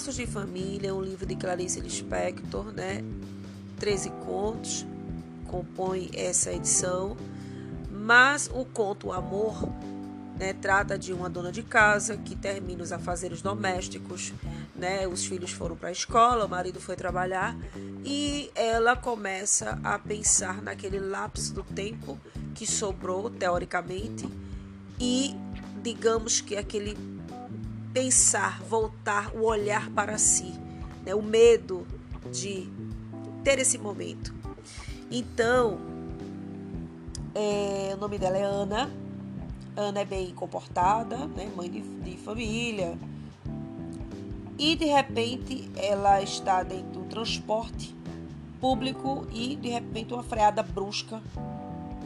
Laços de Família, um livro de Clarice Lispector, né? 13 contos compõe essa edição, mas o conto Amor né, trata de uma dona de casa que termina os afazeres domésticos, né, os filhos foram para a escola, o marido foi trabalhar e ela começa a pensar naquele lapso do tempo que sobrou, teoricamente, e digamos que aquele pensar, voltar, o olhar para si, né? o medo de ter esse momento. Então, é, o nome dela é Ana. Ana é bem comportada, né? mãe de, de família. E de repente ela está dentro do transporte público e de repente uma freada brusca,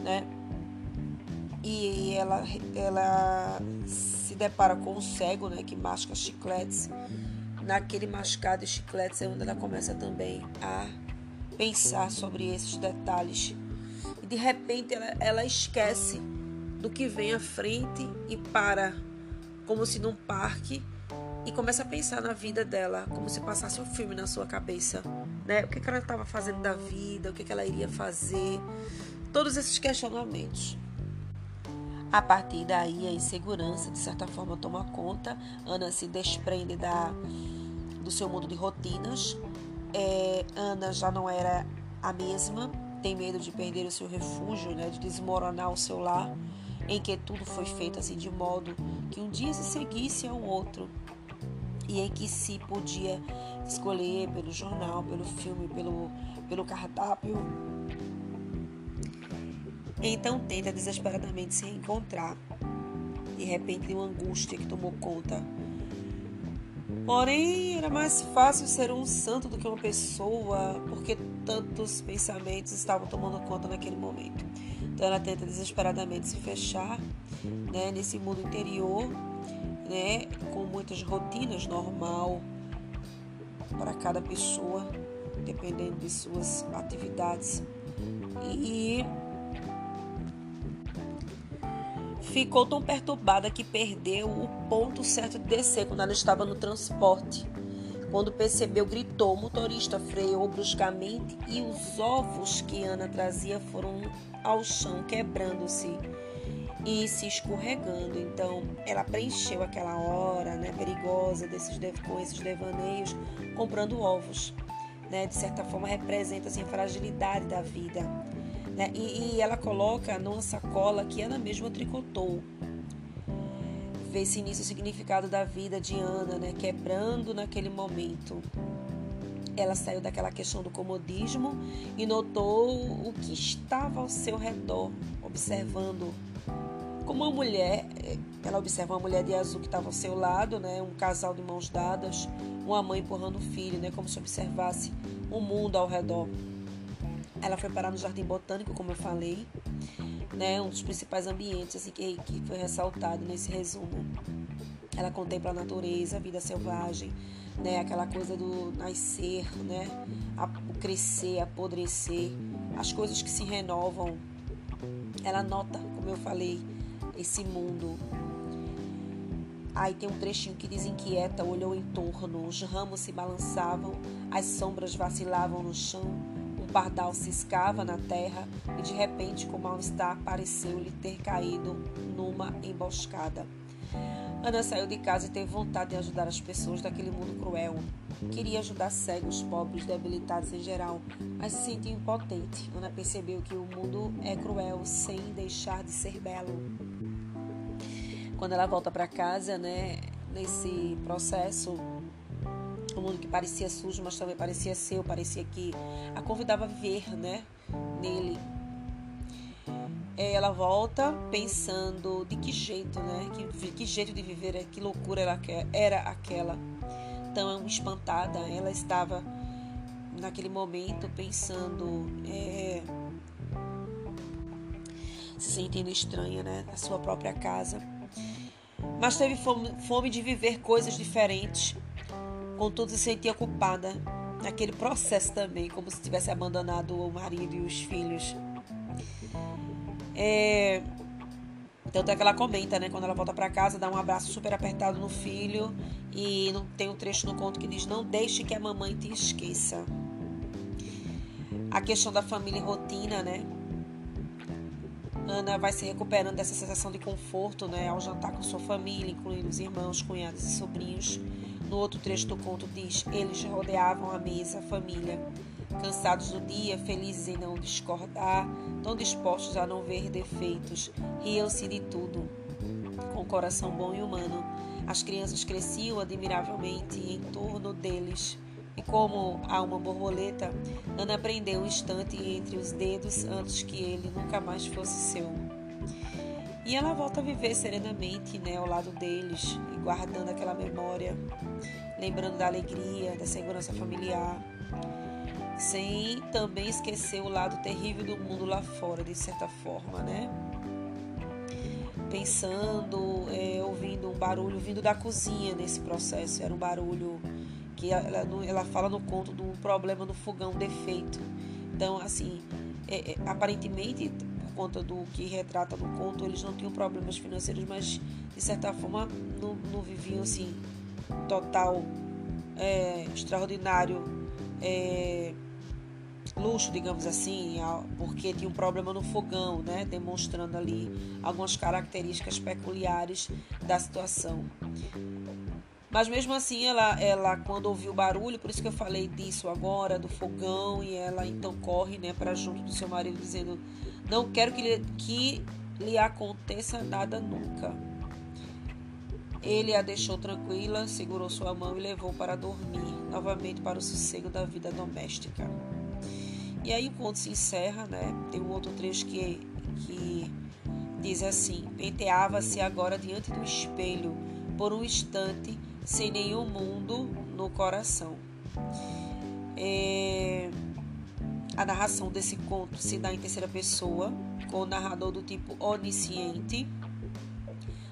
né? E ela, ela se depara com um cego, né, que masca chicletes. Naquele mascado de chicletes é onde ela começa também a pensar sobre esses detalhes. E de repente ela, ela esquece do que vem à frente e para como se num parque e começa a pensar na vida dela, como se passasse um filme na sua cabeça, né? O que, que ela estava fazendo da vida, o que, que ela iria fazer, todos esses questionamentos. A partir daí, a insegurança, de certa forma, toma conta. Ana se desprende da, do seu mundo de rotinas. É, Ana já não era a mesma, tem medo de perder o seu refúgio, né, de desmoronar o seu lar, em que tudo foi feito assim de modo que um dia se seguisse ao outro e em que se podia escolher pelo jornal, pelo filme, pelo, pelo cardápio então tenta desesperadamente se reencontrar. De repente, uma angústia que tomou conta. Porém, era mais fácil ser um santo do que uma pessoa, porque tantos pensamentos estavam tomando conta naquele momento. Então, ela tenta desesperadamente se fechar né, nesse mundo interior, né, com muitas rotinas normal para cada pessoa, dependendo de suas atividades. E ficou tão perturbada que perdeu o ponto certo de descer quando ela estava no transporte. Quando percebeu, gritou. O motorista freou bruscamente e os ovos que Ana trazia foram ao chão, quebrando-se e se escorregando. Então, ela preencheu aquela hora né, perigosa desses, com esses devaneios, comprando ovos. Né? De certa forma, representa assim, a fragilidade da vida né? E, e, ela coloca numa sacola que Ana mesma tricotou. Vê-se nisso o significado da vida de Ana, né? quebrando naquele momento. Ela saiu daquela questão do comodismo e notou o que estava ao seu redor, observando como uma mulher, ela observa uma mulher de azul que estava ao seu lado, né, um casal de mãos dadas, uma mãe empurrando o filho, né, como se observasse o mundo ao redor. Ela foi parar no Jardim Botânico, como eu falei, né, um dos principais ambientes assim, que, que foi ressaltado nesse resumo. Ela contempla a natureza, a vida selvagem, né, aquela coisa do nascer, né, a, crescer, apodrecer, as coisas que se renovam. Ela nota, como eu falei, esse mundo. Aí tem um trechinho que diz inquieta, olhou em torno, os ramos se balançavam, as sombras vacilavam no chão pardal ciscava na terra e de repente, com mal-estar, pareceu-lhe ter caído numa emboscada. Ana saiu de casa e teve vontade de ajudar as pessoas daquele mundo cruel. Queria ajudar cegos, pobres, debilitados em geral, mas se sentia impotente. Ana percebeu que o mundo é cruel sem deixar de ser belo. Quando ela volta para casa, né, nesse processo mundo que parecia sujo, mas também parecia seu, parecia que a convidava a viver, né, nele. É, ela volta pensando de que jeito, né, que, que jeito de viver, que loucura era, era aquela. Tão espantada, ela estava naquele momento pensando, é, se sentindo estranha, né, na sua própria casa. Mas teve fome, fome de viver coisas diferentes Contudo, se sentia culpada naquele processo também, como se tivesse abandonado o marido e os filhos. É, Tanto é que ela comenta, né? Quando ela volta para casa, dá um abraço super apertado no filho. E tem um trecho no conto que diz: Não deixe que a mamãe te esqueça. A questão da família e rotina, né? Ana vai se recuperando dessa sensação de conforto, né? Ao jantar com sua família, incluindo os irmãos, cunhados e sobrinhos. No outro trecho do conto diz: Eles rodeavam a mesa, a família cansados do dia, felizes em não discordar, tão dispostos a não ver defeitos, riam-se de tudo, com o coração bom e humano. As crianças cresciam admiravelmente em torno deles. E como a uma borboleta, Ana prendeu um instante entre os dedos antes que ele nunca mais fosse seu. E ela volta a viver serenamente né, ao lado deles, guardando aquela memória, lembrando da alegria, da segurança familiar sem também esquecer o lado terrível do mundo lá fora, de certa forma, né? Pensando, é, ouvindo um barulho vindo da cozinha nesse processo, era um barulho que ela, ela fala no conto do problema no fogão defeito. Então, assim, é, é, aparentemente, conta do que retrata no conto, eles não tinham problemas financeiros, mas de certa forma não, não viviam assim, total, é, extraordinário. É, luxo, digamos assim, porque tinha um problema no fogão, né, demonstrando ali algumas características peculiares da situação. Mas mesmo assim, ela, ela quando ouviu o barulho, por isso que eu falei disso agora, do fogão, e ela então corre né, para junto do seu marido, dizendo: Não quero que lhe, que lhe aconteça nada nunca. Ele a deixou tranquila, segurou sua mão e levou para dormir, novamente para o sossego da vida doméstica. E aí o conto se encerra, né? Tem um outro trecho que, que diz assim: Penteava-se agora diante do espelho, por um instante, sem nenhum mundo no coração. É... A narração desse conto se dá em terceira pessoa, com o narrador do tipo onisciente.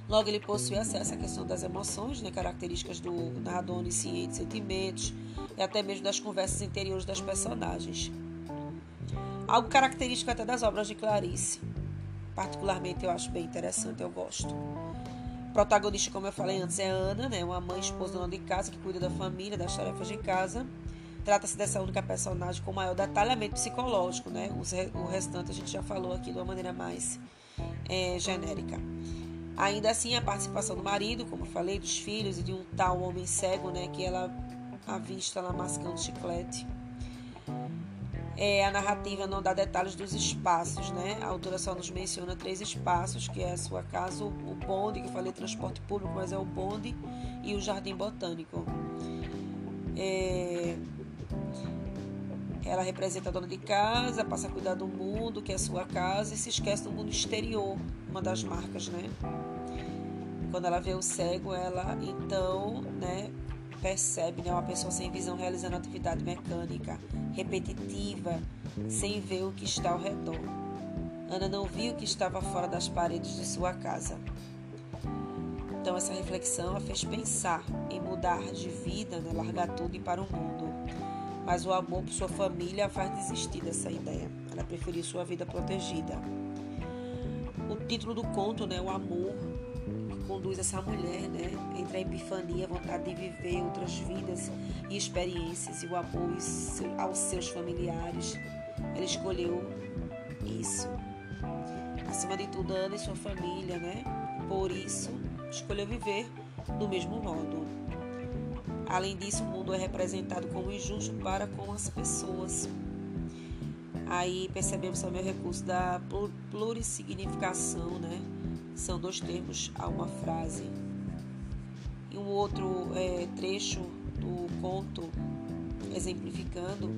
Logo, ele possui acesso à questão das emoções, né, características do narrador onisciente, sentimentos e até mesmo das conversas interiores das personagens. Algo característico até das obras de Clarice. Particularmente eu acho bem interessante, eu gosto. Protagonista, como eu falei antes, é Ana, né? uma mãe esposa dona de casa que cuida da família, das tarefas de casa. Trata-se dessa única personagem com maior detalhamento psicológico, né? O restante a gente já falou aqui de uma maneira mais é, genérica. Ainda assim, a participação do marido, como eu falei, dos filhos e de um tal homem cego, né? Que ela avista lá mascando chiclete. É, a narrativa não dá detalhes dos espaços, né? A autora só nos menciona três espaços, que é a sua casa, o bonde, que eu falei transporte público, mas é o bonde, e o jardim botânico. É, ela representa a dona de casa, passa a cuidar do mundo, que é a sua casa, e se esquece do mundo exterior, uma das marcas, né? Quando ela vê o cego, ela então, né, percebe né, uma pessoa sem visão realizando atividade mecânica, repetitiva, sem ver o que está ao redor. Ana não viu o que estava fora das paredes de sua casa. Então essa reflexão a fez pensar em mudar de vida, né, largar tudo e ir para o mundo. Mas o amor por sua família a faz desistir dessa ideia. Ela preferiu sua vida protegida. O título do conto, né, o amor, conduz essa mulher, né, entre a epifania, a vontade de viver outras vidas e experiências e o amor aos seus familiares. Ela escolheu isso. Acima de tudo, Ana e sua família, né? Por isso, escolheu viver do mesmo modo. Além disso, o mundo é representado como injusto para com as pessoas. Aí percebemos também o recurso da plurissignificação, né? São dois termos a uma frase. E um outro é, trecho do conto exemplificando.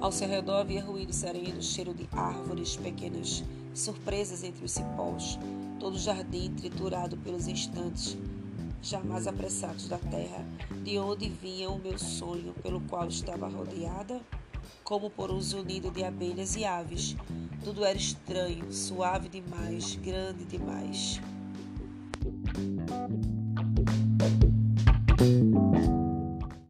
Ao seu redor havia ruído sereno, cheiro de árvores pequenas, surpresas entre os cipós, todo o jardim triturado pelos instantes jamais apressados da terra, de onde vinha o meu sonho, pelo qual estava rodeada, como por um zunido de abelhas e aves, tudo era estranho, suave demais, grande demais.